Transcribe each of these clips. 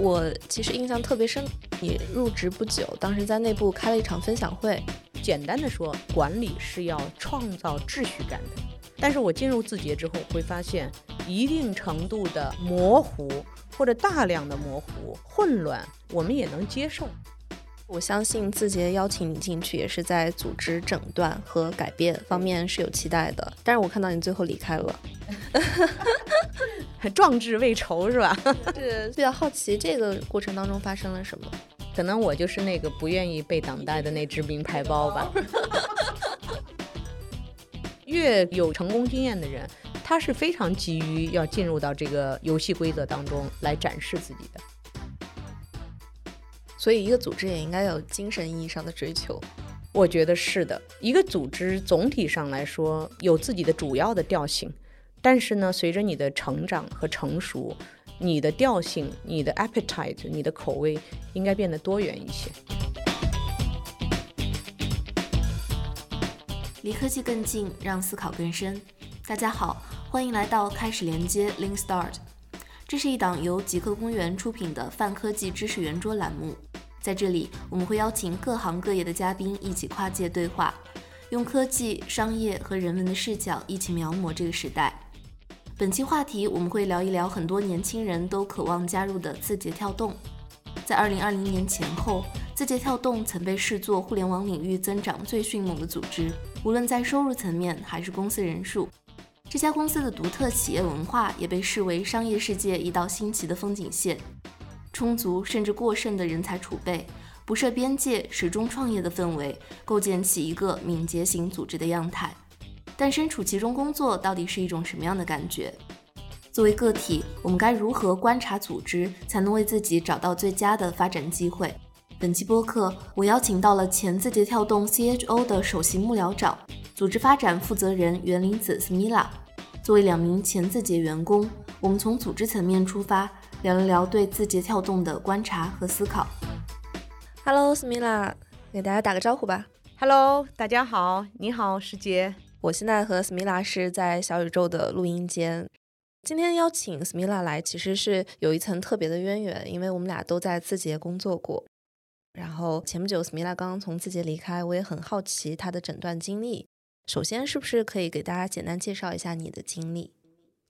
我其实印象特别深，你入职不久，当时在内部开了一场分享会。简单的说，管理是要创造秩序感的。但是我进入字节之后，会发现一定程度的模糊或者大量的模糊、混乱，我们也能接受。我相信字节邀请你进去，也是在组织整顿和改变方面是有期待的。但是我看到你最后离开了，壮志未酬是吧？是比较好奇这个过程当中发生了什么。可能我就是那个不愿意被党带的那只名牌包吧。越有成功经验的人，他是非常急于要进入到这个游戏规则当中来展示自己的。所以，一个组织也应该有精神意义上的追求。我觉得是的。一个组织总体上来说有自己的主要的调性，但是呢，随着你的成长和成熟，你的调性、你的 appetite、你的口味应该变得多元一些。离科技更近，让思考更深。大家好，欢迎来到开始连接 Link Start。这是一档由极客公园出品的泛科技知识圆桌栏目。在这里，我们会邀请各行各业的嘉宾一起跨界对话，用科技、商业和人文的视角一起描摹这个时代。本期话题，我们会聊一聊很多年轻人都渴望加入的字节跳动。在2020年前后，字节跳动曾被视作互联网领域增长最迅猛的组织，无论在收入层面还是公司人数。这家公司的独特企业文化也被视为商业世界一道新奇的风景线。充足甚至过剩的人才储备，不设边界、始终创业的氛围，构建起一个敏捷型组织的样态。但身处其中工作，到底是一种什么样的感觉？作为个体，我们该如何观察组织，才能为自己找到最佳的发展机会？本期播客，我邀请到了前字节跳动 CHO 的首席幕僚长、组织发展负责人袁林子 Smila。作为两名前字节员工，我们从组织层面出发。聊了聊对字节跳动的观察和思考。Hello，Smila，给大家打个招呼吧。Hello，大家好，你好，师姐。我现在和 Smila 是在小宇宙的录音间。今天邀请 Smila 来，其实是有一层特别的渊源，因为我们俩都在字节工作过。然后前不久斯米拉刚刚从字节离开，我也很好奇她的诊断经历。首先，是不是可以给大家简单介绍一下你的经历？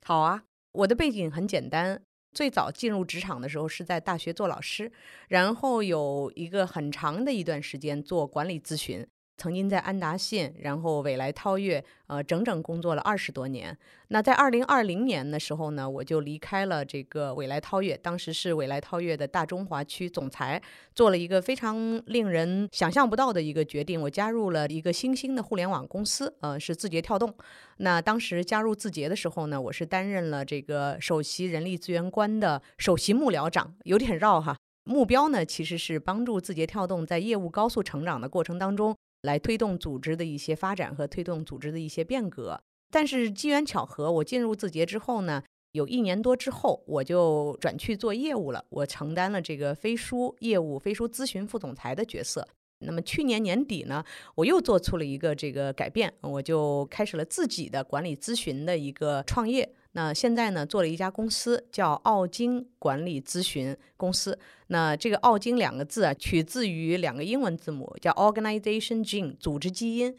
好啊，我的背景很简单。最早进入职场的时候是在大学做老师，然后有一个很长的一段时间做管理咨询。曾经在安达信，然后未来韬越，呃，整整工作了二十多年。那在二零二零年的时候呢，我就离开了这个未来韬越，当时是未来韬越的大中华区总裁，做了一个非常令人想象不到的一个决定，我加入了一个新兴的互联网公司，呃，是字节跳动。那当时加入字节的时候呢，我是担任了这个首席人力资源官的首席幕僚长，有点绕哈。目标呢，其实是帮助字节跳动在业务高速成长的过程当中。来推动组织的一些发展和推动组织的一些变革，但是机缘巧合，我进入字节之后呢，有一年多之后，我就转去做业务了，我承担了这个飞书业务、飞书咨询副总裁的角色。那么去年年底呢，我又做出了一个这个改变，我就开始了自己的管理咨询的一个创业。那现在呢，做了一家公司，叫奥金管理咨询公司。那这个“奥金”两个字啊，取自于两个英文字母，叫 Organization Gene，组织基因。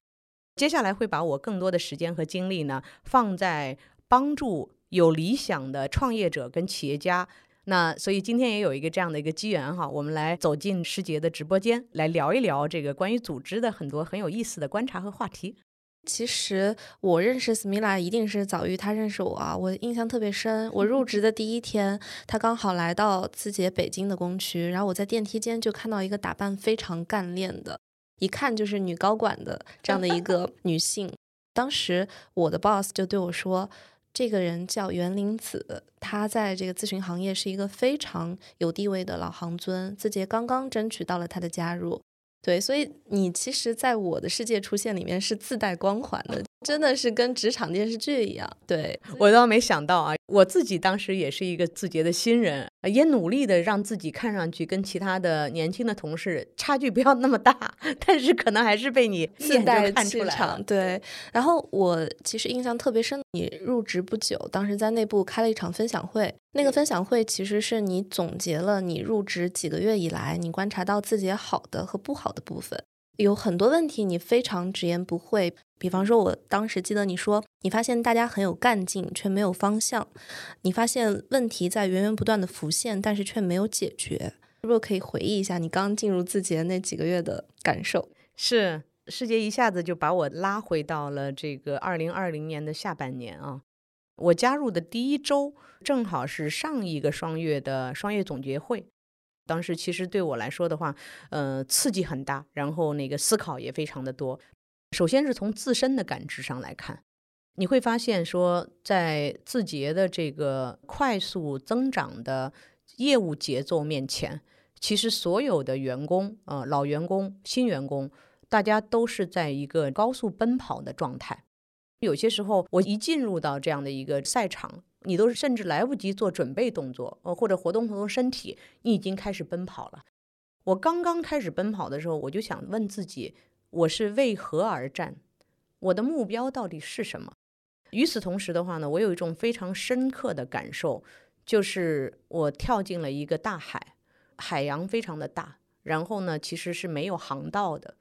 接下来会把我更多的时间和精力呢，放在帮助有理想的创业者跟企业家。那所以今天也有一个这样的一个机缘哈，我们来走进师杰的直播间，来聊一聊这个关于组织的很多很有意思的观察和话题。其实我认识斯米拉一定是早于他认识我啊，我印象特别深。我入职 的第一天，他刚好来到字节北京的工区，然后我在电梯间就看到一个打扮非常干练的，一看就是女高管的这样的一个 女性。当时我的 boss 就对我说，这个人叫袁林子，他在这个咨询行业是一个非常有地位的老行尊，字节刚刚争取到了他的加入。对，所以你其实，在我的世界出现里面是自带光环的。真的是跟职场电视剧一样。对我倒没想到啊，我自己当时也是一个字节的新人，也努力的让自己看上去跟其他的年轻的同事差距不要那么大，但是可能还是被你自带看出来了。对，然后我其实印象特别深，你入职不久，当时在内部开了一场分享会，那个分享会其实是你总结了你入职几个月以来你观察到自己好的和不好的部分。有很多问题你非常直言不讳，比方说，我当时记得你说，你发现大家很有干劲，却没有方向；你发现问题在源源不断的浮现，但是却没有解决。是不是可以回忆一下你刚进入字节那几个月的感受？是，世界一下子就把我拉回到了这个二零二零年的下半年啊。我加入的第一周，正好是上一个双月的双月总结会。当时其实对我来说的话，呃，刺激很大，然后那个思考也非常的多。首先是从自身的感知上来看，你会发现说，在字节的这个快速增长的业务节奏面前，其实所有的员工，呃，老员工、新员工，大家都是在一个高速奔跑的状态。有些时候，我一进入到这样的一个赛场。你都是甚至来不及做准备动作，呃，或者活动活动身体，你已经开始奔跑了。我刚刚开始奔跑的时候，我就想问自己：我是为何而战？我的目标到底是什么？与此同时的话呢，我有一种非常深刻的感受，就是我跳进了一个大海，海洋非常的大，然后呢，其实是没有航道的。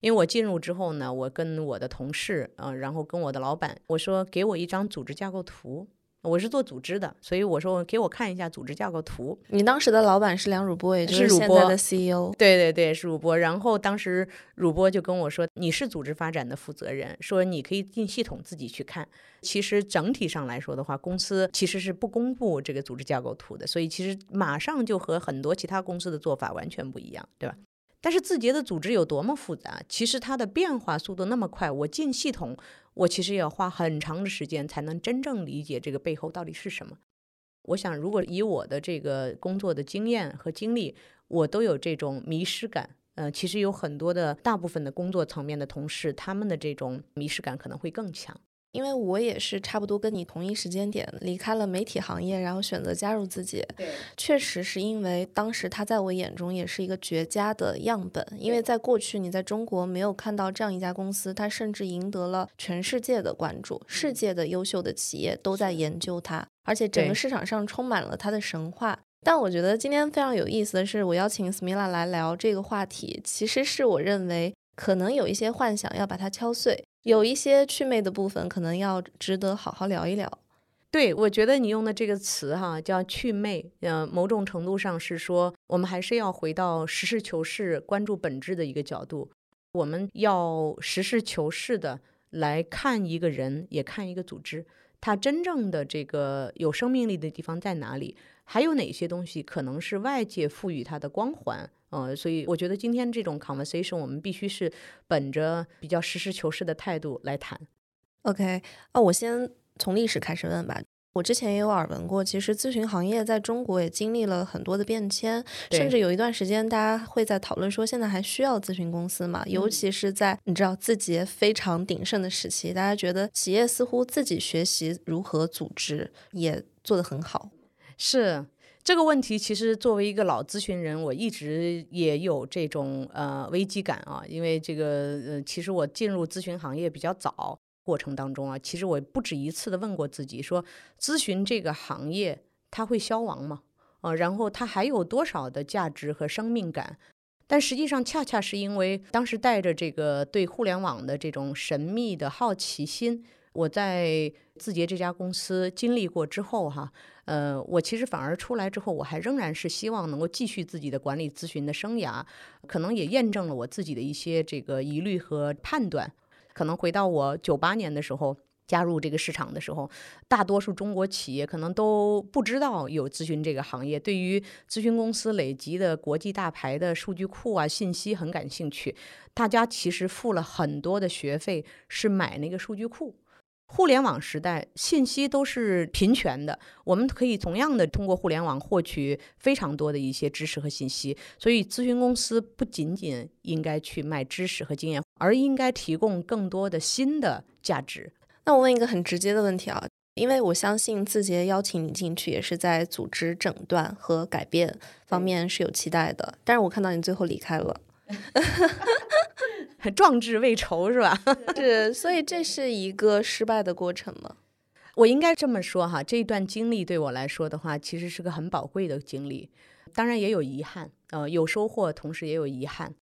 因为我进入之后呢，我跟我的同事，嗯，然后跟我的老板，我说：给我一张组织架构图。我是做组织的，所以我说给我看一下组织架构图。你当时的老板是梁汝波，也就是现在的 CEO。对对对，是汝波。然后当时汝波就跟我说：“你是组织发展的负责人，说你可以进系统自己去看。其实整体上来说的话，公司其实是不公布这个组织架构图的，所以其实马上就和很多其他公司的做法完全不一样，对吧？”但是字节的组织有多么复杂？其实它的变化速度那么快，我进系统，我其实也要花很长的时间才能真正理解这个背后到底是什么。我想，如果以我的这个工作的经验和经历，我都有这种迷失感。呃，其实有很多的大部分的工作层面的同事，他们的这种迷失感可能会更强。因为我也是差不多跟你同一时间点离开了媒体行业，然后选择加入自己。对，确实是因为当时他在我眼中也是一个绝佳的样本。因为在过去你在中国没有看到这样一家公司，它甚至赢得了全世界的关注，世界的优秀的企业都在研究它，而且整个市场上充满了它的神话。但我觉得今天非常有意思的是，我邀请 Smila 来聊这个话题，其实是我认为可能有一些幻想要把它敲碎。有一些趣味的部分，可能要值得好好聊一聊。对，我觉得你用的这个词哈，叫趣味，呃，某种程度上是说，我们还是要回到实事求是、关注本质的一个角度。我们要实事求是的来看一个人，也看一个组织，它真正的这个有生命力的地方在哪里？还有哪些东西可能是外界赋予它的光环？呃，所以我觉得今天这种 conversation 我们必须是本着比较实事求是的态度来谈。OK，啊，我先从历史开始问吧。我之前也有耳闻过，其实咨询行业在中国也经历了很多的变迁，甚至有一段时间大家会在讨论说，现在还需要咨询公司吗？尤其是在你知道字节非常鼎盛的时期，大家觉得企业似乎自己学习如何组织也做得很好。是。这个问题其实作为一个老咨询人，我一直也有这种呃危机感啊，因为这个呃，其实我进入咨询行业比较早，过程当中啊，其实我不止一次的问过自己，说咨询这个行业它会消亡吗？啊，然后它还有多少的价值和生命感？但实际上恰恰是因为当时带着这个对互联网的这种神秘的好奇心，我在字节这家公司经历过之后哈。呃，我其实反而出来之后，我还仍然是希望能够继续自己的管理咨询的生涯，可能也验证了我自己的一些这个疑虑和判断。可能回到我九八年的时候加入这个市场的时候，大多数中国企业可能都不知道有咨询这个行业，对于咨询公司累积的国际大牌的数据库啊信息很感兴趣，大家其实付了很多的学费是买那个数据库。互联网时代，信息都是平权的，我们可以同样的通过互联网获取非常多的一些知识和信息。所以，咨询公司不仅仅应该去卖知识和经验，而应该提供更多的新的价值。那我问一个很直接的问题啊，因为我相信字节邀请你进去，也是在组织诊断和改变方面是有期待的。但是我看到你最后离开了。壮志未酬是吧？是，所以这是一个失败的过程吗？我应该这么说哈，这一段经历对我来说的话，其实是个很宝贵的经历，当然也有遗憾，呃，有收获，同时也有遗憾。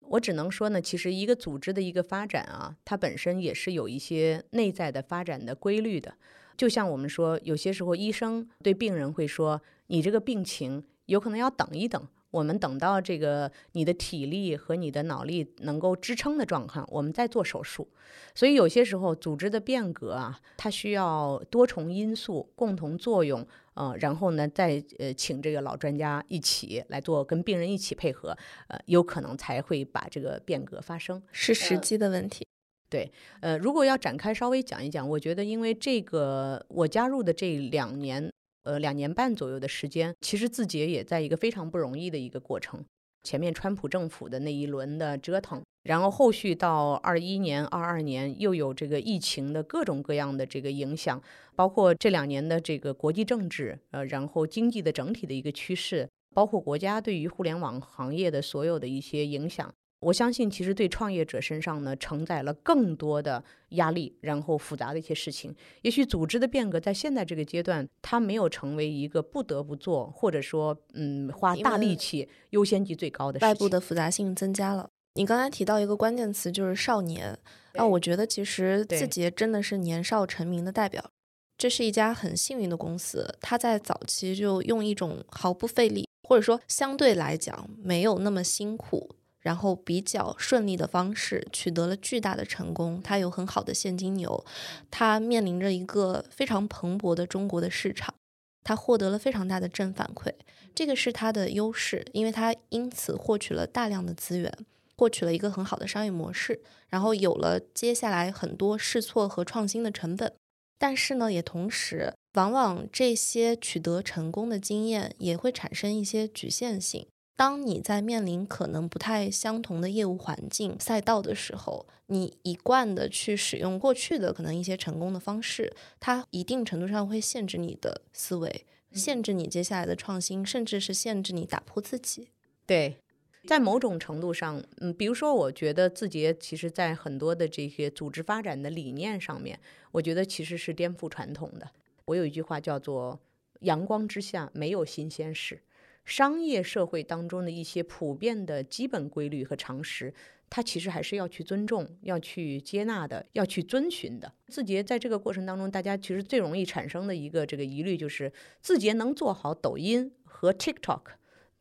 我只能说呢，其实一个组织的一个发展啊，它本身也是有一些内在的发展的规律的。就像我们说，有些时候医生对病人会说：“你这个病情有可能要等一等。”我们等到这个你的体力和你的脑力能够支撑的状况，我们再做手术。所以有些时候组织的变革啊，它需要多重因素共同作用，呃，然后呢再呃请这个老专家一起来做，跟病人一起配合，呃，有可能才会把这个变革发生。是时机的问题。对，呃，如果要展开稍微讲一讲，我觉得因为这个我加入的这两年。呃，两年半左右的时间，其实字节也在一个非常不容易的一个过程。前面川普政府的那一轮的折腾，然后后续到二一年、二二年又有这个疫情的各种各样的这个影响，包括这两年的这个国际政治，呃，然后经济的整体的一个趋势，包括国家对于互联网行业的所有的一些影响。我相信，其实对创业者身上呢，承载了更多的压力，然后复杂的一些事情。也许组织的变革在现在这个阶段，它没有成为一个不得不做，或者说，嗯，花大力气、优先级最高的。外部的复杂性增加了。你刚才提到一个关键词，就是少年。那我觉得，其实字节真的是年少成名的代表。这是一家很幸运的公司，它在早期就用一种毫不费力，或者说相对来讲没有那么辛苦。然后比较顺利的方式取得了巨大的成功，它有很好的现金流，它面临着一个非常蓬勃的中国的市场，它获得了非常大的正反馈，这个是它的优势，因为它因此获取了大量的资源，获取了一个很好的商业模式，然后有了接下来很多试错和创新的成本，但是呢，也同时往往这些取得成功的经验也会产生一些局限性。当你在面临可能不太相同的业务环境赛道的时候，你一贯的去使用过去的可能一些成功的方式，它一定程度上会限制你的思维，限制你接下来的创新，甚至是限制你打破自己。对，在某种程度上，嗯，比如说，我觉得字节其实在很多的这些组织发展的理念上面，我觉得其实是颠覆传统的。我有一句话叫做“阳光之下没有新鲜事”。商业社会当中的一些普遍的基本规律和常识，它其实还是要去尊重、要去接纳的、要去遵循的。字节在这个过程当中，大家其实最容易产生的一个这个疑虑就是：字节能做好抖音和 TikTok，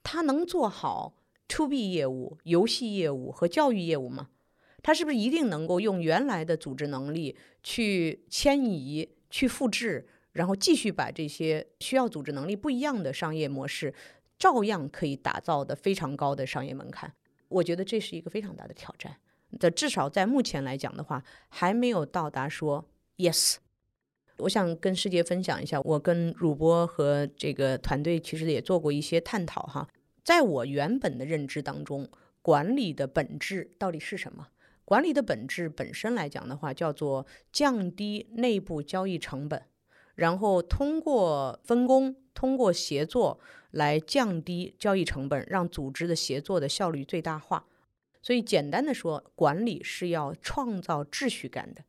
它能做好 To B 业务、游戏业务和教育业务吗？它是不是一定能够用原来的组织能力去迁移、去复制，然后继续把这些需要组织能力不一样的商业模式？照样可以打造的非常高的商业门槛，我觉得这是一个非常大的挑战。的至少在目前来讲的话，还没有到达说 yes。我想跟世界分享一下，我跟汝波和这个团队其实也做过一些探讨哈。在我原本的认知当中，管理的本质到底是什么？管理的本质本身来讲的话，叫做降低内部交易成本，然后通过分工，通过协作。来降低交易成本，让组织的协作的效率最大化。所以简单的说，管理是要创造秩序感的。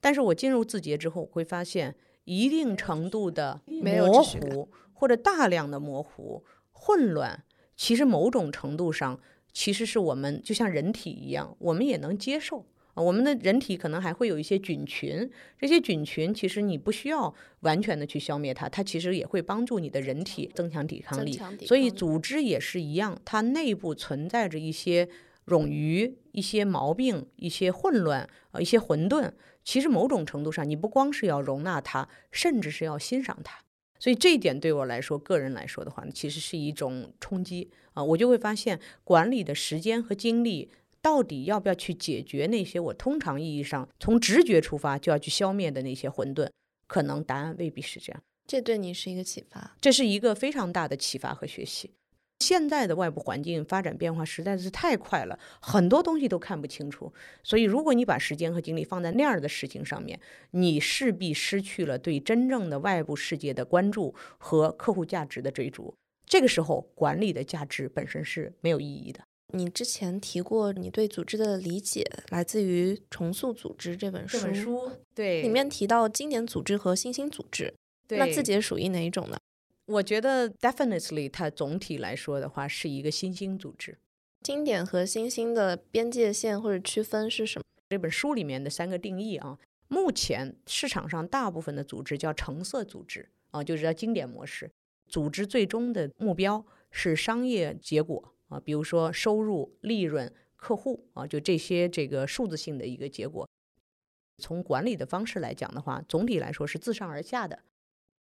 但是我进入字节之后，会发现一定程度的模糊或者大量的模糊、混乱，其实某种程度上，其实是我们就像人体一样，我们也能接受。我们的人体可能还会有一些菌群，这些菌群其实你不需要完全的去消灭它，它其实也会帮助你的人体增强抵抗力。所以组织也是一样，它内部存在着一些冗余、一些毛病、一些混乱、呃一些混沌。其实某种程度上，你不光是要容纳它，甚至是要欣赏它。所以这一点对我来说，个人来说的话，其实是一种冲击啊！我就会发现，管理的时间和精力。到底要不要去解决那些我通常意义上从直觉出发就要去消灭的那些混沌？可能答案未必是这样。这对你是一个启发，这是一个非常大的启发和学习。现在的外部环境发展变化实在是太快了，很多东西都看不清楚。所以，如果你把时间和精力放在那样的事情上面，你势必失去了对真正的外部世界的关注和客户价值的追逐。这个时候，管理的价值本身是没有意义的。你之前提过，你对组织的理解来自于《重塑组织》这本书，这本书对里面提到经典组织和新兴组织，那自己属于哪一种呢？我觉得 definitely 它总体来说的话是一个新兴组织。经典和新兴的边界线或者区分是什么？这本书里面的三个定义啊，目前市场上大部分的组织叫橙色组织啊，就是叫经典模式。组织最终的目标是商业结果啊，比如说收入、利润、客户啊，就这些这个数字性的一个结果。从管理的方式来讲的话，总体来说是自上而下的。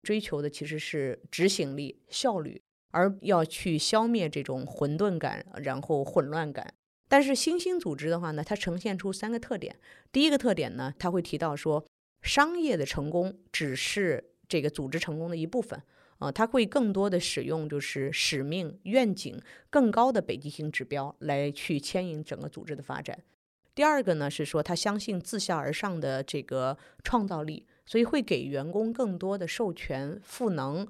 追求的其实是执行力、效率，而要去消灭这种混沌感，然后混乱感。但是新兴组织的话呢，它呈现出三个特点。第一个特点呢，它会提到说，商业的成功只是这个组织成功的一部分啊，它会更多的使用就是使命、愿景更高的北极星指标来去牵引整个组织的发展。第二个呢是说，他相信自下而上的这个创造力。所以会给员工更多的授权赋能。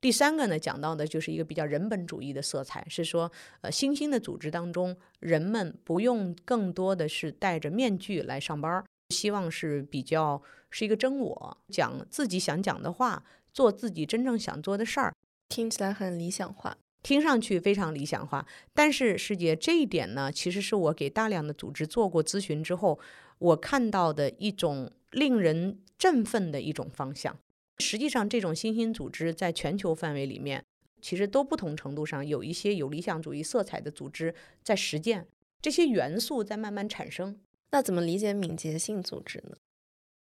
第三个呢，讲到的就是一个比较人本主义的色彩，是说，呃，新兴的组织当中，人们不用更多的是戴着面具来上班，希望是比较是一个真我，讲自己想讲的话，做自己真正想做的事儿。听起来很理想化，听上去非常理想化。但是师姐，这一点呢，其实是我给大量的组织做过咨询之后，我看到的一种令人。振奋的一种方向。实际上，这种新兴组织在全球范围里面，其实都不同程度上有一些有理想主义色彩的组织在实践这些元素，在慢慢产生。那怎么理解敏捷性组织呢？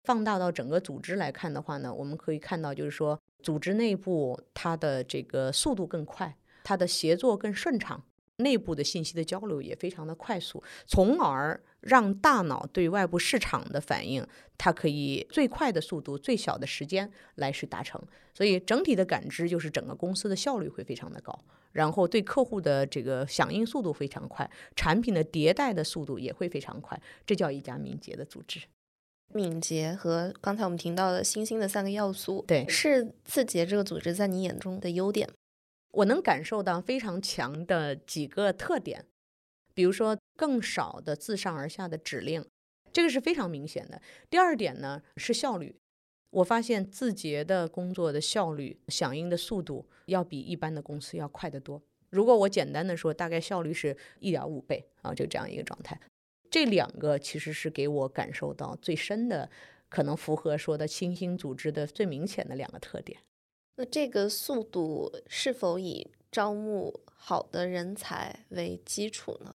放大到整个组织来看的话呢，我们可以看到，就是说，组织内部它的这个速度更快，它的协作更顺畅。内部的信息的交流也非常的快速，从而让大脑对外部市场的反应，它可以最快的速度、最小的时间来去达成。所以整体的感知就是整个公司的效率会非常的高，然后对客户的这个响应速度非常快，产品的迭代的速度也会非常快。这叫一家敏捷的组织。敏捷和刚才我们提到的新兴的三个要素，对，是字节这个组织在你眼中的优点。我能感受到非常强的几个特点，比如说更少的自上而下的指令，这个是非常明显的。第二点呢是效率，我发现字节的工作的效率、响应的速度要比一般的公司要快得多。如果我简单的说，大概效率是一点五倍啊，就这样一个状态。这两个其实是给我感受到最深的，可能符合说的新兴组织的最明显的两个特点。那这个速度是否以招募好的人才为基础呢？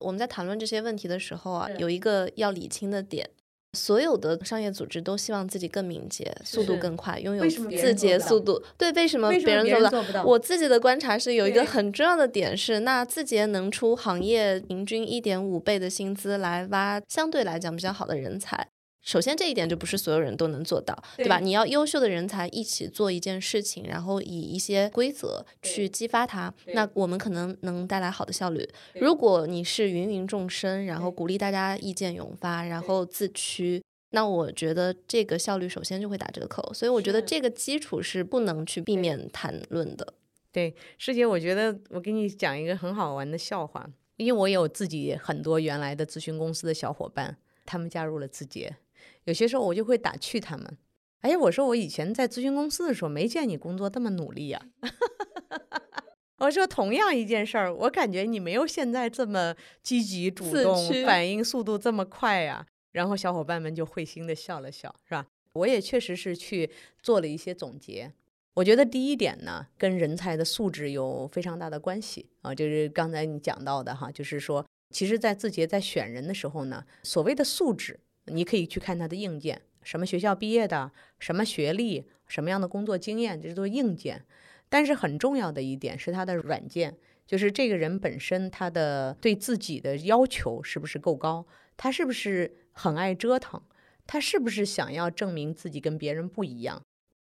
我们在谈论这些问题的时候啊，有一个要理清的点：所有的商业组织都希望自己更敏捷、速度更快，拥有字节速度。对，为什么别人做不到？我自己的观察是有一个很重要的点是，那字节能出行业平均一点五倍的薪资来挖相对来讲比较好的人才。首先，这一点就不是所有人都能做到，对吧？你要优秀的人才一起做一件事情，然后以一些规则去激发他，那我们可能能带来好的效率。如果你是芸芸众生，然后鼓励大家意见涌发，然后自驱，那我觉得这个效率首先就会打折扣。所以我觉得这个基础是不能去避免谈论的。对，师姐，我觉得我给你讲一个很好玩的笑话，因为我有自己很多原来的咨询公司的小伙伴，他们加入了字节。有些时候我就会打趣他们，哎，我说我以前在咨询公司的时候没见你工作这么努力呀。我说同样一件事儿，我感觉你没有现在这么积极主动，反应速度这么快呀。然后小伙伴们就会心的笑了笑，是吧？我也确实是去做了一些总结。我觉得第一点呢，跟人才的素质有非常大的关系啊，就是刚才你讲到的哈，就是说，其实，在字节在选人的时候呢，所谓的素质。你可以去看他的硬件，什么学校毕业的，什么学历，什么样的工作经验，这都是硬件。但是很重要的一点是他的软件，就是这个人本身他的对自己的要求是不是够高，他是不是很爱折腾，他是不是想要证明自己跟别人不一样。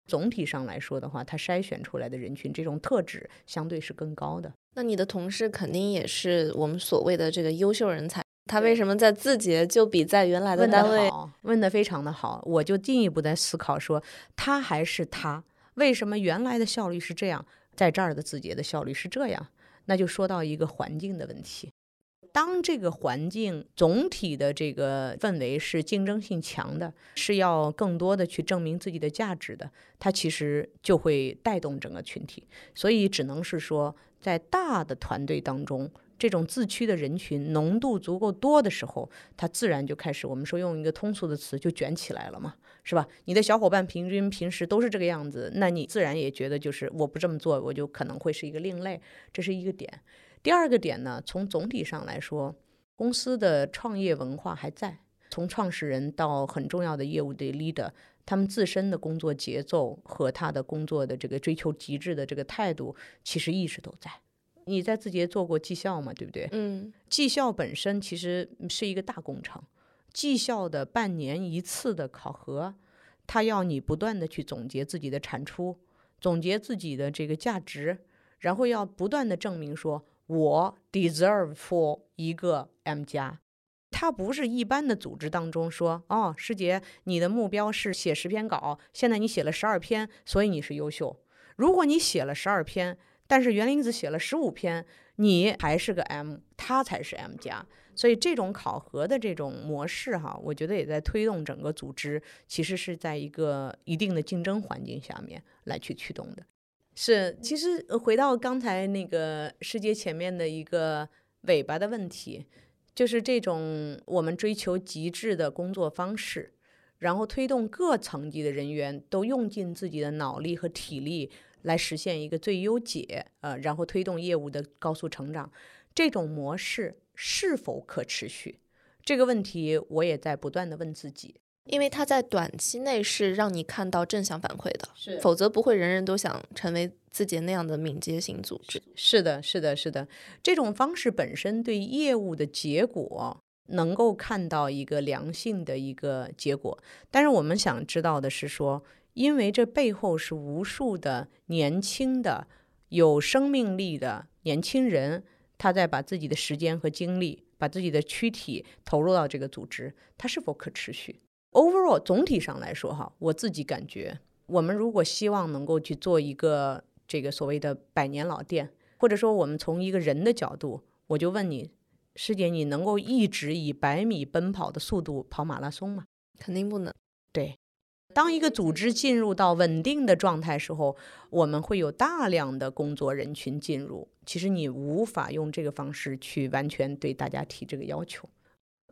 总体上来说的话，他筛选出来的人群这种特质相对是更高的。那你的同事肯定也是我们所谓的这个优秀人才，他为什么在字节就比在原来的问单位得好，问得非常的好，我就进一步在思考说，他还是他，为什么原来的效率是这样，在这儿的字节的效率是这样？那就说到一个环境的问题。当这个环境总体的这个氛围是竞争性强的，是要更多的去证明自己的价值的，它其实就会带动整个群体。所以只能是说，在大的团队当中，这种自驱的人群浓度足够多的时候，它自然就开始，我们说用一个通俗的词，就卷起来了嘛，是吧？你的小伙伴平均平时都是这个样子，那你自然也觉得就是我不这么做，我就可能会是一个另类，这是一个点。第二个点呢，从总体上来说，公司的创业文化还在，从创始人到很重要的业务的 leader，他们自身的工作节奏和他的工作的这个追求极致的这个态度，其实一直都在。你在字节做过绩效嘛？对不对？嗯，绩效本身其实是一个大工程，绩效的半年一次的考核，它要你不断的去总结自己的产出，总结自己的这个价值，然后要不断的证明说。我 deserve for 一个 M 加，它不是一般的组织当中说，哦，师姐，你的目标是写十篇稿，现在你写了十二篇，所以你是优秀。如果你写了十二篇，但是袁林子写了十五篇，你还是个 M，他才是 M 加。所以这种考核的这种模式，哈，我觉得也在推动整个组织，其实是在一个一定的竞争环境下面来去驱动的。是，其实回到刚才那个世界前面的一个尾巴的问题，就是这种我们追求极致的工作方式，然后推动各层级的人员都用尽自己的脑力和体力来实现一个最优解，呃，然后推动业务的高速成长，这种模式是否可持续？这个问题我也在不断的问自己。因为它在短期内是让你看到正向反馈的，是否则不会人人都想成为字节那样的敏捷型组织。是的，是的，是的，这种方式本身对业务的结果能够看到一个良性的一个结果，但是我们想知道的是说，因为这背后是无数的年轻的有生命力的年轻人，他在把自己的时间和精力，把自己的躯体投入到这个组织，它是否可持续？Overall，总体上来说，哈，我自己感觉，我们如果希望能够去做一个这个所谓的百年老店，或者说我们从一个人的角度，我就问你，师姐，你能够一直以百米奔跑的速度跑马拉松吗？肯定不能。对，当一个组织进入到稳定的状态时候，我们会有大量的工作人群进入，其实你无法用这个方式去完全对大家提这个要求。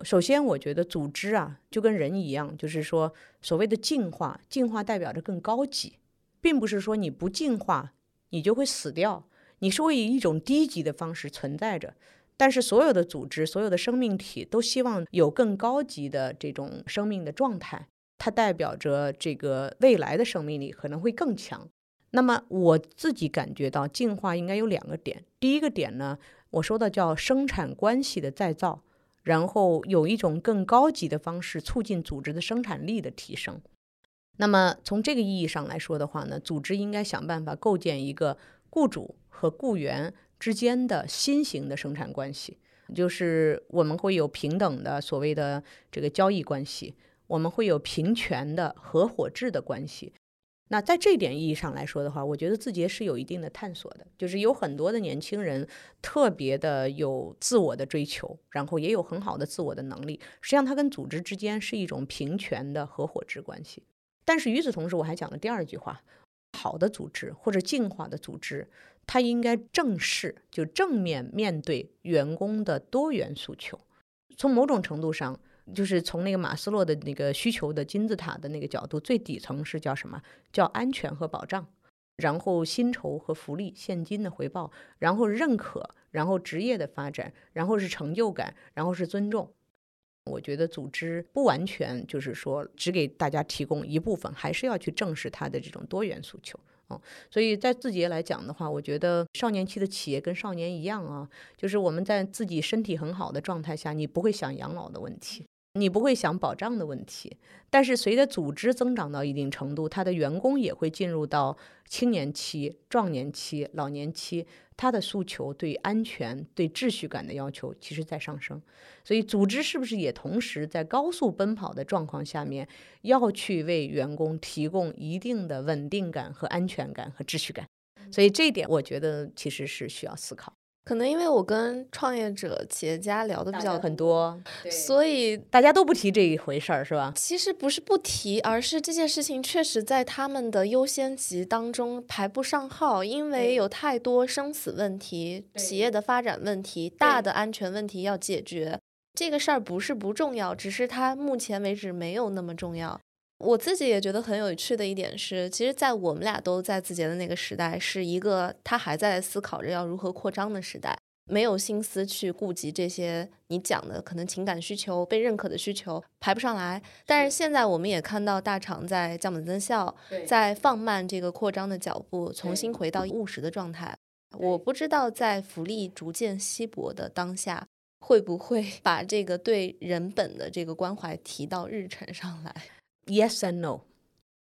首先，我觉得组织啊，就跟人一样，就是说，所谓的进化，进化代表着更高级，并不是说你不进化，你就会死掉，你是会以一种低级的方式存在着。但是，所有的组织，所有的生命体都希望有更高级的这种生命的状态，它代表着这个未来的生命力可能会更强。那么，我自己感觉到进化应该有两个点，第一个点呢，我说的叫生产关系的再造。然后有一种更高级的方式促进组织的生产力的提升。那么从这个意义上来说的话呢，组织应该想办法构建一个雇主和雇员之间的新型的生产关系，就是我们会有平等的所谓的这个交易关系，我们会有平权的合伙制的关系。那在这一点意义上来说的话，我觉得字节是有一定的探索的，就是有很多的年轻人特别的有自我的追求，然后也有很好的自我的能力。实际上，它跟组织之间是一种平权的合伙制关系。但是与此同时，我还讲了第二句话：好的组织或者进化的组织，它应该正视，就正面面对员工的多元诉求。从某种程度上。就是从那个马斯洛的那个需求的金字塔的那个角度，最底层是叫什么？叫安全和保障，然后薪酬和福利、现金的回报，然后认可，然后职业的发展，然后是成就感，然后是尊重。我觉得组织不完全就是说只给大家提供一部分，还是要去正视它的这种多元诉求。嗯，所以在字节来讲的话，我觉得少年期的企业跟少年一样啊，就是我们在自己身体很好的状态下，你不会想养老的问题。你不会想保障的问题，但是随着组织增长到一定程度，他的员工也会进入到青年期、壮年期、老年期，他的诉求对安全、对秩序感的要求其实在上升。所以，组织是不是也同时在高速奔跑的状况下面，要去为员工提供一定的稳定感和安全感和秩序感？所以，这一点我觉得其实是需要思考。可能因为我跟创业者、企业家聊的比较很多，所以大家都不提这一回事儿，是吧？其实不是不提，而是这件事情确实在他们的优先级当中排不上号，因为有太多生死问题、企业的发展问题、大的安全问题要解决。这个事儿不是不重要，只是它目前为止没有那么重要。我自己也觉得很有趣的一点是，其实，在我们俩都在字节的那个时代，是一个他还在思考着要如何扩张的时代，没有心思去顾及这些你讲的可能情感需求、被认可的需求排不上来。但是现在我们也看到大厂在降本增效，在放慢这个扩张的脚步，重新回到务实的状态。我不知道在福利逐渐稀薄的当下，会不会 把这个对人本的这个关怀提到日程上来。Yes and no，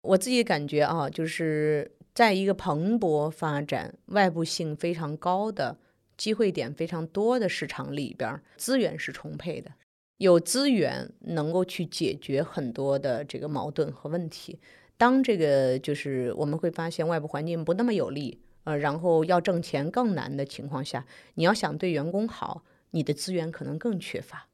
我自己感觉啊，就是在一个蓬勃发展、外部性非常高的、机会点非常多的市场里边，资源是充沛的，有资源能够去解决很多的这个矛盾和问题。当这个就是我们会发现外部环境不那么有利，呃，然后要挣钱更难的情况下，你要想对员工好，你的资源可能更缺乏。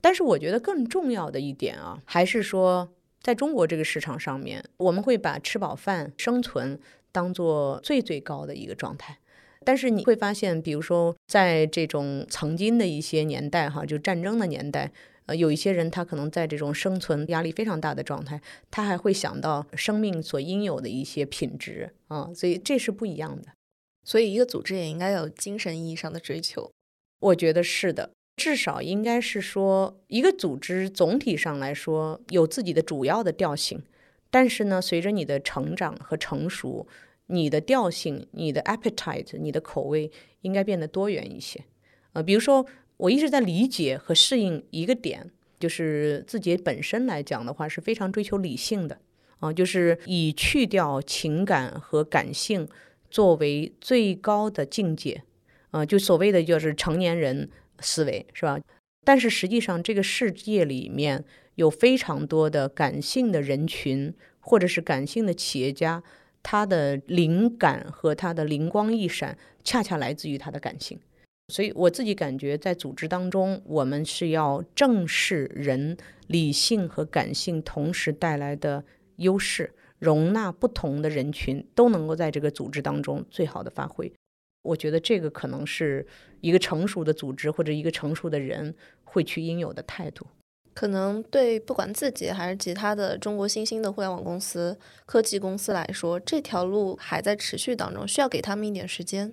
但是我觉得更重要的一点啊，还是说。在中国这个市场上面，我们会把吃饱饭、生存当做最最高的一个状态。但是你会发现，比如说在这种曾经的一些年代，哈，就战争的年代，呃，有一些人他可能在这种生存压力非常大的状态，他还会想到生命所应有的一些品质啊，所以这是不一样的。所以一个组织也应该有精神意义上的追求，我觉得是的。至少应该是说，一个组织总体上来说有自己的主要的调性，但是呢，随着你的成长和成熟，你的调性、你的 appetite、你的口味应该变得多元一些。呃，比如说，我一直在理解和适应一个点，就是自己本身来讲的话是非常追求理性的啊，就是以去掉情感和感性作为最高的境界啊，就所谓的就是成年人。思维是吧？但是实际上，这个世界里面有非常多的感性的人群，或者是感性的企业家，他的灵感和他的灵光一闪，恰恰来自于他的感性。所以我自己感觉，在组织当中，我们是要正视人理性和感性同时带来的优势，容纳不同的人群都能够在这个组织当中最好的发挥。我觉得这个可能是一个成熟的组织或者一个成熟的人会去应有的态度。可能对不管自己还是其他的中国新兴的互联网公司、科技公司来说，这条路还在持续当中，需要给他们一点时间。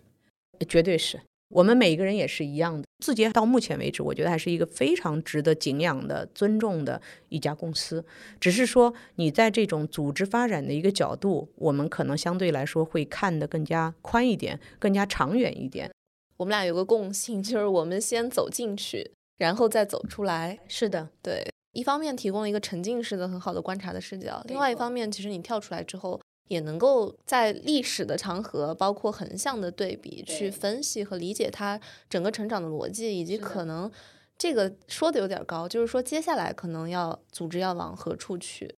绝对是。我们每一个人也是一样的。字节到目前为止，我觉得还是一个非常值得敬仰的、尊重的一家公司。只是说，你在这种组织发展的一个角度，我们可能相对来说会看得更加宽一点、更加长远一点。我们俩有个共性，就是我们先走进去，然后再走出来。是的，对。一方面提供了一个沉浸式的很好的观察的视角，另外一方面，其实你跳出来之后。也能够在历史的长河，包括横向的对比，去分析和理解它整个成长的逻辑，以及可能这个说的有点高，就是说接下来可能要组织要往何处去。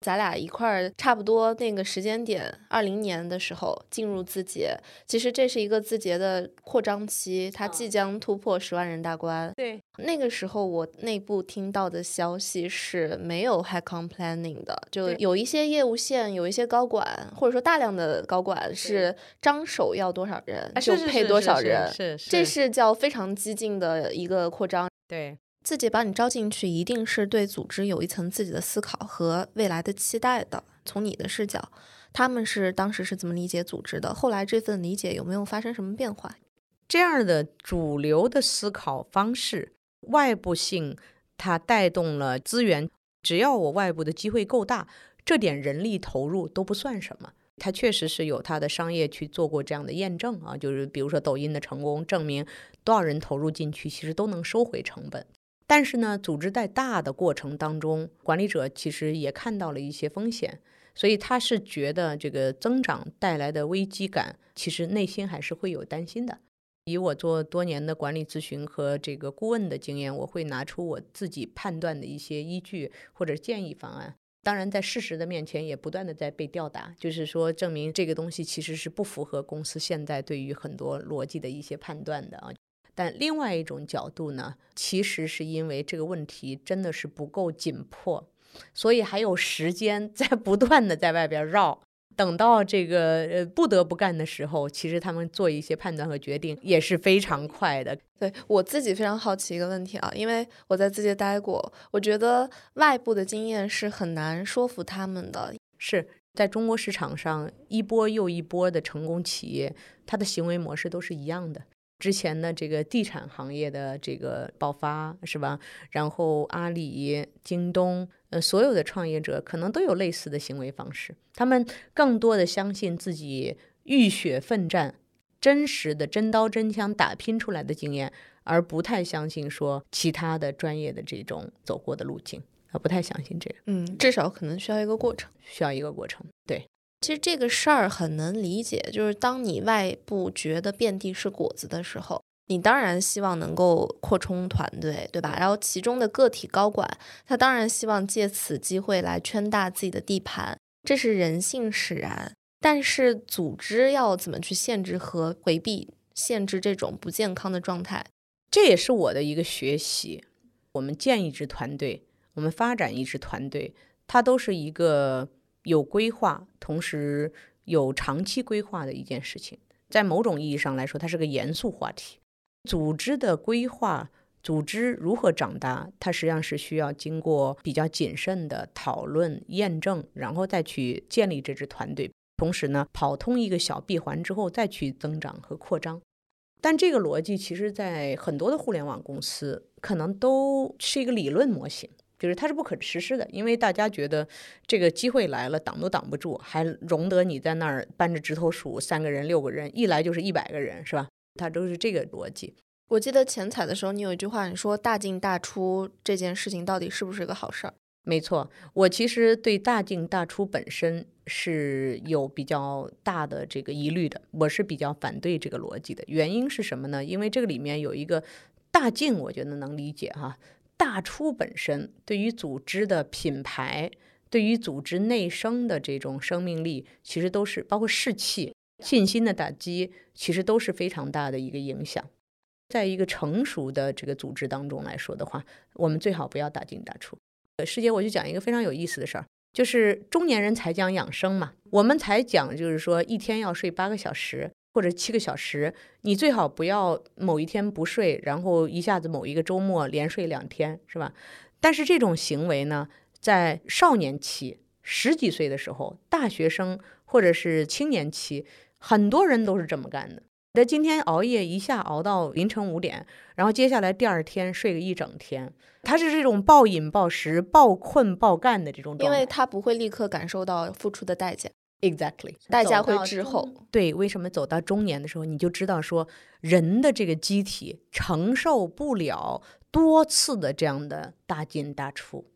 咱俩一块儿差不多那个时间点，二零年的时候进入字节，其实这是一个字节的扩张期，它即将突破十万人大关。对，那个时候我内部听到的消息是没有 headcount planning 的，就有一些业务线，有一些高管，或者说大量的高管是张手要多少人就配多少人，是是，这是叫非常激进的一个扩张。对。自己把你招进去，一定是对组织有一层自己的思考和未来的期待的。从你的视角，他们是当时是怎么理解组织的？后来这份理解有没有发生什么变化？这样的主流的思考方式，外部性它带动了资源，只要我外部的机会够大，这点人力投入都不算什么。它确实是有它的商业去做过这样的验证啊，就是比如说抖音的成功，证明多少人投入进去，其实都能收回成本。但是呢，组织在大的过程当中，管理者其实也看到了一些风险，所以他是觉得这个增长带来的危机感，其实内心还是会有担心的。以我做多年的管理咨询和这个顾问的经验，我会拿出我自己判断的一些依据或者建议方案。当然，在事实的面前，也不断的在被吊打，就是说证明这个东西其实是不符合公司现在对于很多逻辑的一些判断的啊。但另外一种角度呢，其实是因为这个问题真的是不够紧迫，所以还有时间在不断的在外边绕。等到这个呃不得不干的时候，其实他们做一些判断和决定也是非常快的。对我自己非常好奇一个问题啊，因为我在字节待过，我觉得外部的经验是很难说服他们的。是在中国市场上，一波又一波的成功企业，它的行为模式都是一样的。之前的这个地产行业的这个爆发是吧？然后阿里、京东，呃，所有的创业者可能都有类似的行为方式。他们更多的相信自己浴血奋战、真实的真刀真枪打拼出来的经验，而不太相信说其他的专业的这种走过的路径啊，不太相信这个。嗯，至少可能需要一个过程，需要一个过程。对。其实这个事儿很能理解，就是当你外部觉得遍地是果子的时候，你当然希望能够扩充团队，对吧？然后其中的个体高管，他当然希望借此机会来圈大自己的地盘，这是人性使然。但是组织要怎么去限制和回避、限制这种不健康的状态？这也是我的一个学习。我们建一支团队，我们发展一支团队，它都是一个。有规划，同时有长期规划的一件事情，在某种意义上来说，它是个严肃话题。组织的规划，组织如何长大，它实际上是需要经过比较谨慎的讨论、验证，然后再去建立这支团队。同时呢，跑通一个小闭环之后，再去增长和扩张。但这个逻辑，其实在很多的互联网公司，可能都是一个理论模型。就是它是不可实施的，因为大家觉得这个机会来了，挡都挡不住，还容得你在那儿扳着指头数三个人、六个人，一来就是一百个人，是吧？它都是这个逻辑。我记得前彩的时候，你有一句话，你说大进大出这件事情到底是不是个好事儿？没错，我其实对大进大出本身是有比较大的这个疑虑的，我是比较反对这个逻辑的。原因是什么呢？因为这个里面有一个大进，我觉得能理解哈。大出本身对于组织的品牌，对于组织内生的这种生命力，其实都是包括士气、信心的打击，其实都是非常大的一个影响。在一个成熟的这个组织当中来说的话，我们最好不要大进大出。呃，师姐，我就讲一个非常有意思的事儿，就是中年人才讲养生嘛，我们才讲就是说一天要睡八个小时。或者七个小时，你最好不要某一天不睡，然后一下子某一个周末连睡两天，是吧？但是这种行为呢，在少年期十几岁的时候，大学生或者是青年期，很多人都是这么干的。那今天熬夜一下熬到凌晨五点，然后接下来第二天睡个一整天，他是这种暴饮暴食、暴困暴干的这种状态，因为他不会立刻感受到付出的代价。Exactly，大家会滞后。对，为什么走到中年的时候，你就知道说人的这个机体承受不了多次的这样的大进大出。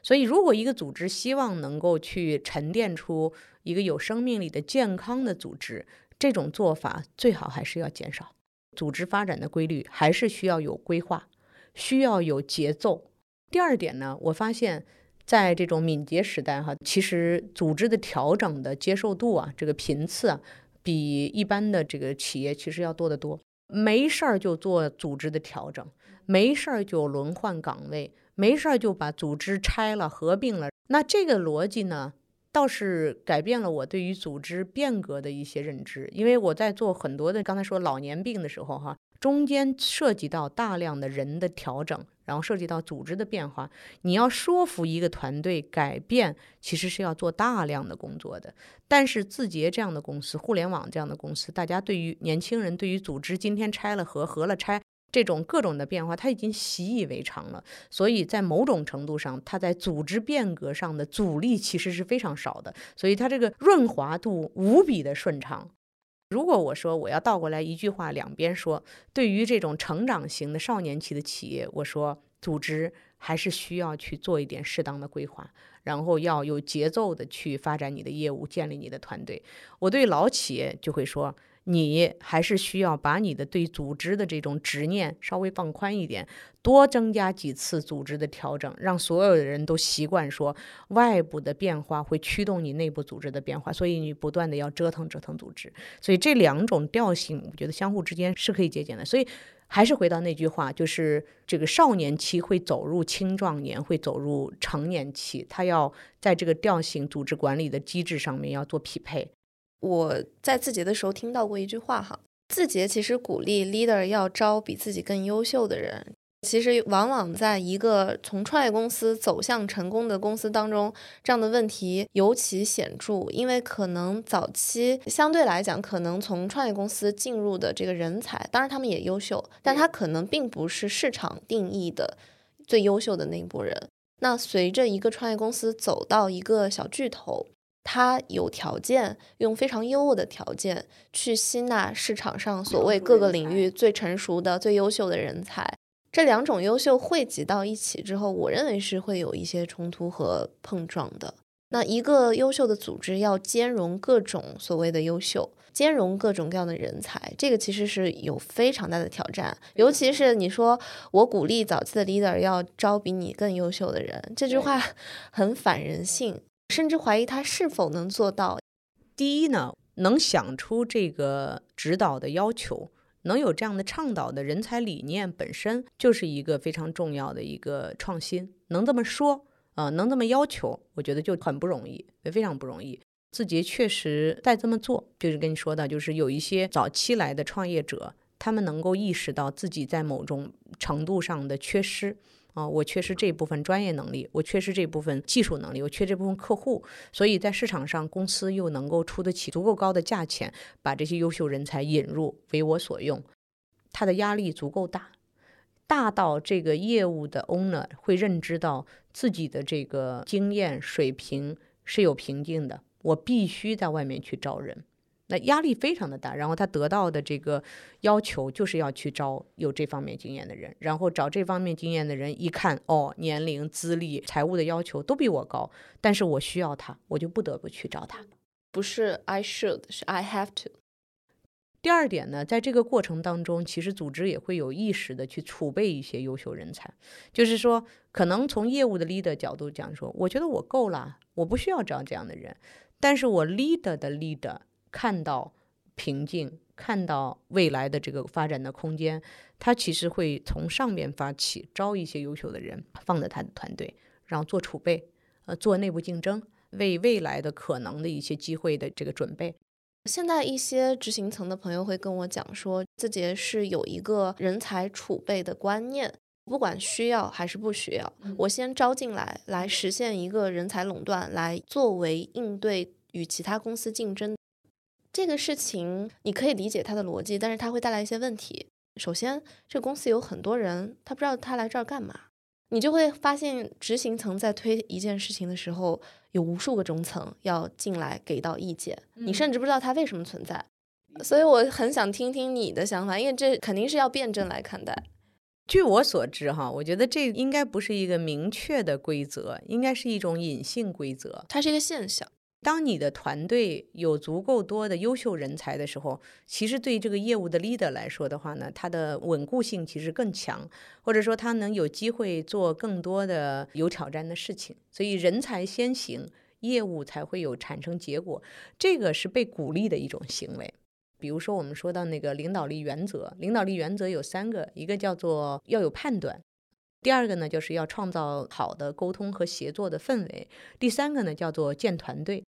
所以，如果一个组织希望能够去沉淀出一个有生命力的健康的组织，这种做法最好还是要减少。组织发展的规律还是需要有规划，需要有节奏。第二点呢，我发现。在这种敏捷时代，哈，其实组织的调整的接受度啊，这个频次啊，比一般的这个企业其实要多得多。没事儿就做组织的调整，没事儿就轮换岗位，没事儿就把组织拆了、合并了。那这个逻辑呢，倒是改变了我对于组织变革的一些认知。因为我在做很多的刚才说老年病的时候，哈，中间涉及到大量的人的调整。然后涉及到组织的变化，你要说服一个团队改变，其实是要做大量的工作的。但是字节这样的公司，互联网这样的公司，大家对于年轻人对于组织今天拆了合合了拆，这种各种的变化，他已经习以为常了，所以在某种程度上，他在组织变革上的阻力其实是非常少的，所以他这个润滑度无比的顺畅。如果我说我要倒过来一句话两边说，对于这种成长型的少年期的企业，我说组织还是需要去做一点适当的规划，然后要有节奏的去发展你的业务，建立你的团队。我对老企业就会说。你还是需要把你的对组织的这种执念稍微放宽一点，多增加几次组织的调整，让所有的人都习惯说外部的变化会驱动你内部组织的变化，所以你不断的要折腾折腾组织。所以这两种调性，我觉得相互之间是可以借鉴的。所以还是回到那句话，就是这个少年期会走入青壮年，会走入成年期，他要在这个调性组织管理的机制上面要做匹配。我在字节的时候听到过一句话哈，字节其实鼓励 leader 要招比自己更优秀的人。其实往往在一个从创业公司走向成功的公司当中，这样的问题尤其显著，因为可能早期相对来讲，可能从创业公司进入的这个人才，当然他们也优秀，但他可能并不是市场定义的最优秀的那一波人。那随着一个创业公司走到一个小巨头。他有条件用非常优渥的条件去吸纳市场上所谓各个领域最成熟的、最优秀的人才。这两种优秀汇集到一起之后，我认为是会有一些冲突和碰撞的。那一个优秀的组织要兼容各种所谓的优秀，兼容各种各样的人才，这个其实是有非常大的挑战。尤其是你说我鼓励早期的 leader 要招比你更优秀的人，这句话 很反人性。甚至怀疑他是否能做到。第一呢，能想出这个指导的要求，能有这样的倡导的人才理念，本身就是一个非常重要的一个创新。能这么说啊，能这么要求，我觉得就很不容易，也非常不容易。字节确实在这么做，就是跟你说的，就是有一些早期来的创业者，他们能够意识到自己在某种程度上的缺失。啊，我缺失这部分专业能力，我缺失这部分技术能力，我缺这部分客户，所以在市场上，公司又能够出得起足够高的价钱，把这些优秀人才引入为我所用，他的压力足够大，大到这个业务的 owner 会认知到自己的这个经验水平是有瓶颈的，我必须在外面去招人。那压力非常的大，然后他得到的这个要求就是要去招有这方面经验的人，然后找这方面经验的人一看，哦，年龄、资历、财务的要求都比我高，但是我需要他，我就不得不去找他。不是 I should，是 I have to。第二点呢，在这个过程当中，其实组织也会有意识的去储备一些优秀人才，就是说，可能从业务的 leader 角度讲说，我觉得我够了，我不需要找这样的人，但是我 leader 的 leader。看到瓶颈，看到未来的这个发展的空间，他其实会从上面发起，招一些优秀的人放在他的团队，然后做储备，呃，做内部竞争，为未来的可能的一些机会的这个准备。现在一些执行层的朋友会跟我讲说，字节是有一个人才储备的观念，不管需要还是不需要，我先招进来，来实现一个人才垄断，来作为应对与其他公司竞争。这个事情你可以理解它的逻辑，但是它会带来一些问题。首先，这个公司有很多人，他不知道他来这儿干嘛，你就会发现执行层在推一件事情的时候，有无数个中层要进来给到意见，你甚至不知道它为什么存在。所以我很想听听你的想法，因为这肯定是要辩证来看待。据我所知，哈，我觉得这应该不是一个明确的规则，应该是一种隐性规则，它是一个现象。当你的团队有足够多的优秀人才的时候，其实对这个业务的 leader 来说的话呢，它的稳固性其实更强，或者说他能有机会做更多的有挑战的事情。所以人才先行，业务才会有产生结果，这个是被鼓励的一种行为。比如说我们说到那个领导力原则，领导力原则有三个，一个叫做要有判断，第二个呢就是要创造好的沟通和协作的氛围，第三个呢叫做建团队。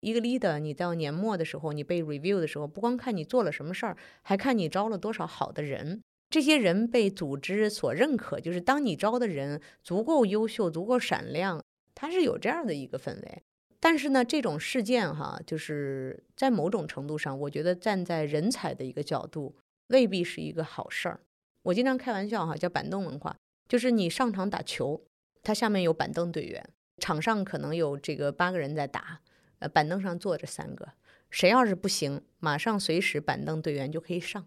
一个 leader，你到年末的时候，你被 review 的时候，不光看你做了什么事儿，还看你招了多少好的人。这些人被组织所认可，就是当你招的人足够优秀、足够闪亮，他是有这样的一个氛围。但是呢，这种事件哈，就是在某种程度上，我觉得站在人才的一个角度，未必是一个好事儿。我经常开玩笑哈，叫板凳文化，就是你上场打球，它下面有板凳队员，场上可能有这个八个人在打，呃，板凳上坐着三个，谁要是不行，马上随时板凳队员就可以上。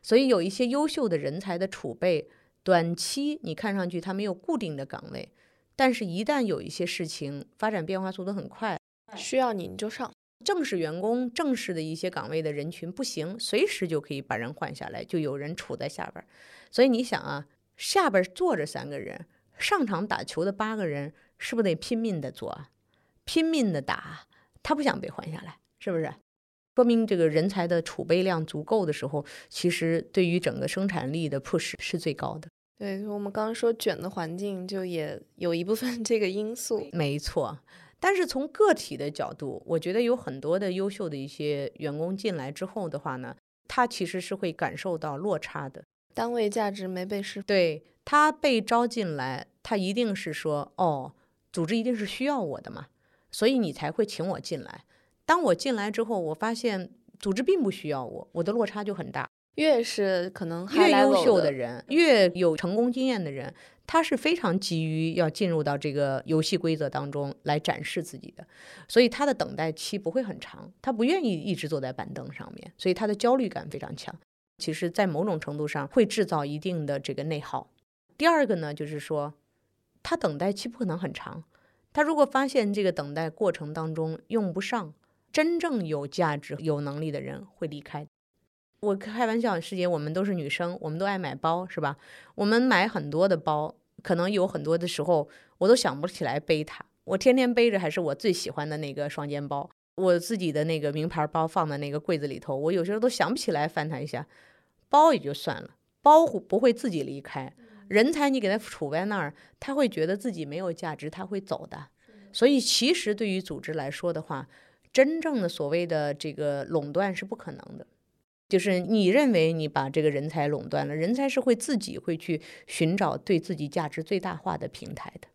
所以有一些优秀的人才的储备，短期你看上去他没有固定的岗位，但是一旦有一些事情发展变化速度很快，需要你你就上。正式员工、正式的一些岗位的人群不行，随时就可以把人换下来，就有人处在下边。所以你想啊，下边坐着三个人，上场打球的八个人，是不是得拼命的做，拼命的打？他不想被换下来，是不是？说明这个人才的储备量足够的时候，其实对于整个生产力的 push 是最高的。对我们刚刚说卷的环境，就也有一部分这个因素。没错，但是从个体的角度，我觉得有很多的优秀的一些员工进来之后的话呢，他其实是会感受到落差的，单位价值没被释放。对他被招进来，他一定是说，哦，组织一定是需要我的嘛，所以你才会请我进来。当我进来之后，我发现组织并不需要我，我的落差就很大。越是可能越优秀的人，越有成功经验的人，他是非常急于要进入到这个游戏规则当中来展示自己的，所以他的等待期不会很长，他不愿意一直坐在板凳上面，所以他的焦虑感非常强。其实，在某种程度上会制造一定的这个内耗。第二个呢，就是说，他等待期不可能很长，他如果发现这个等待过程当中用不上。真正有价值、有能力的人会离开。我开玩笑，师姐，我们都是女生，我们都爱买包，是吧？我们买很多的包，可能有很多的时候，我都想不起来背它。我天天背着还是我最喜欢的那个双肩包，我自己的那个名牌包放在那个柜子里头，我有时候都想不起来翻它一下。包也就算了，包不会自己离开。人才你给他储在那儿，他会觉得自己没有价值，他会走的。所以，其实对于组织来说的话，真正的所谓的这个垄断是不可能的，就是你认为你把这个人才垄断了，人才是会自己会去寻找对自己价值最大化的平台的。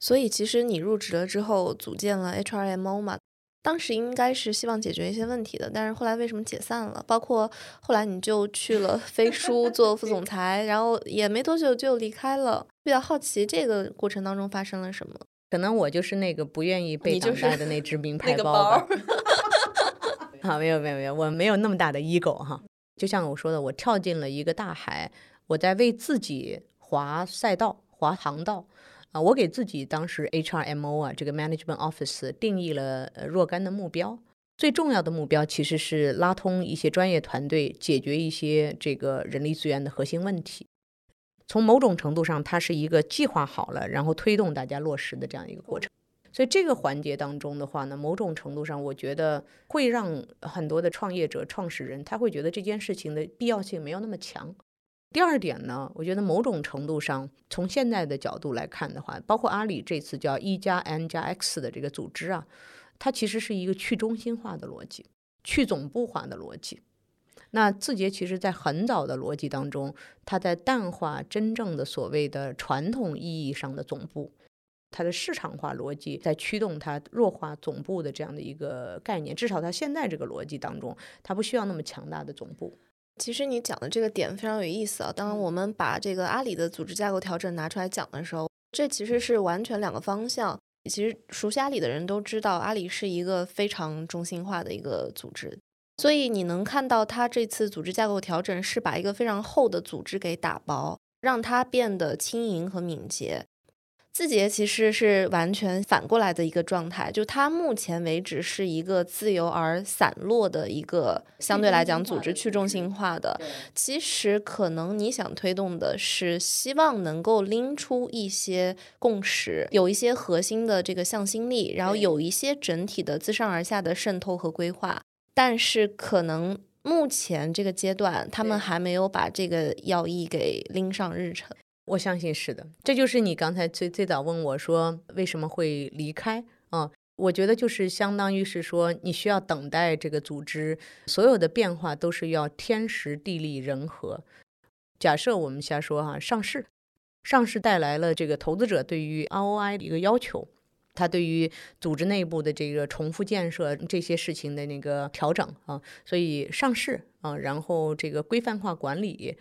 所以其实你入职了之后组建了 HRMO 嘛，当时应该是希望解决一些问题的，但是后来为什么解散了？包括后来你就去了飞书做副总裁，然后也没多久就离开了。比较好奇这个过程当中发生了什么。可能我就是那个不愿意被等待的那只名牌包吧。好，没有没有没有，我没有那么大的 ego 哈。就像我说的，我跳进了一个大海，我在为自己划赛道、划航道啊。我给自己当时 HRMO 啊，这个 Management Office 定义了若干的目标。最重要的目标其实是拉通一些专业团队，解决一些这个人力资源的核心问题。从某种程度上，它是一个计划好了，然后推动大家落实的这样一个过程。所以这个环节当中的话呢，某种程度上，我觉得会让很多的创业者、创始人他会觉得这件事情的必要性没有那么强。第二点呢，我觉得某种程度上，从现在的角度来看的话，包括阿里这次叫一加 N 加 X 的这个组织啊，它其实是一个去中心化的逻辑、去总部化的逻辑。那字节其实，在很早的逻辑当中，它在淡化真正的所谓的传统意义上的总部，它的市场化逻辑在驱动它弱化总部的这样的一个概念。至少它现在这个逻辑当中，它不需要那么强大的总部。其实你讲的这个点非常有意思啊。当我们把这个阿里的组织架构调整拿出来讲的时候，这其实是完全两个方向。其实熟悉阿里的人都知道，阿里是一个非常中心化的一个组织。所以你能看到，它这次组织架构调整是把一个非常厚的组织给打薄，让它变得轻盈和敏捷。字节其实是完全反过来的一个状态，就它目前为止是一个自由而散落的一个，相对来讲组织去中心化的。其实可能你想推动的是，希望能够拎出一些共识，有一些核心的这个向心力，然后有一些整体的自上而下的渗透和规划。但是可能目前这个阶段，他们还没有把这个要义给拎上日程。我相信是的，这就是你刚才最最早问我说为什么会离开啊？我觉得就是相当于是说，你需要等待这个组织所有的变化都是要天时地利人和。假设我们瞎说哈，上市，上市带来了这个投资者对于 ROI 的一个要求。它对于组织内部的这个重复建设这些事情的那个调整啊，所以上市啊，然后这个规范化管理，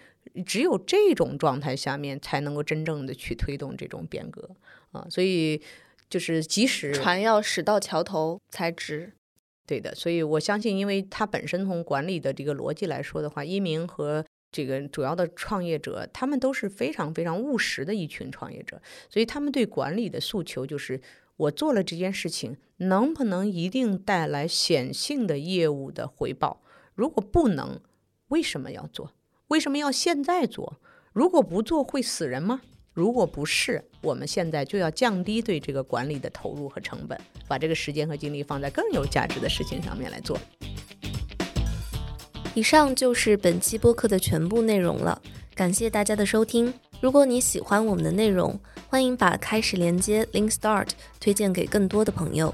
只有这种状态下面，才能够真正的去推动这种变革啊。所以就是即使船要驶到桥头才直。对的，所以我相信，因为它本身从管理的这个逻辑来说的话，一鸣和这个主要的创业者，他们都是非常非常务实的一群创业者，所以他们对管理的诉求就是：我做了这件事情，能不能一定带来显性的业务的回报？如果不能，为什么要做？为什么要现在做？如果不做会死人吗？如果不是，我们现在就要降低对这个管理的投入和成本，把这个时间和精力放在更有价值的事情上面来做。以上就是本期播客的全部内容了，感谢大家的收听。如果你喜欢我们的内容，欢迎把开始连接 Link Start 推荐给更多的朋友。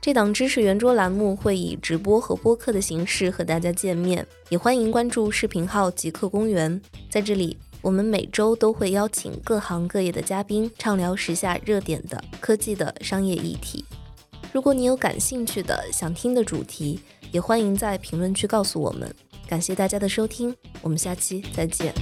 这档知识圆桌栏目会以直播和播客的形式和大家见面，也欢迎关注视频号极客公园，在这里。我们每周都会邀请各行各业的嘉宾，畅聊时下热点的科技的商业议题。如果你有感兴趣的、想听的主题，也欢迎在评论区告诉我们。感谢大家的收听，我们下期再见。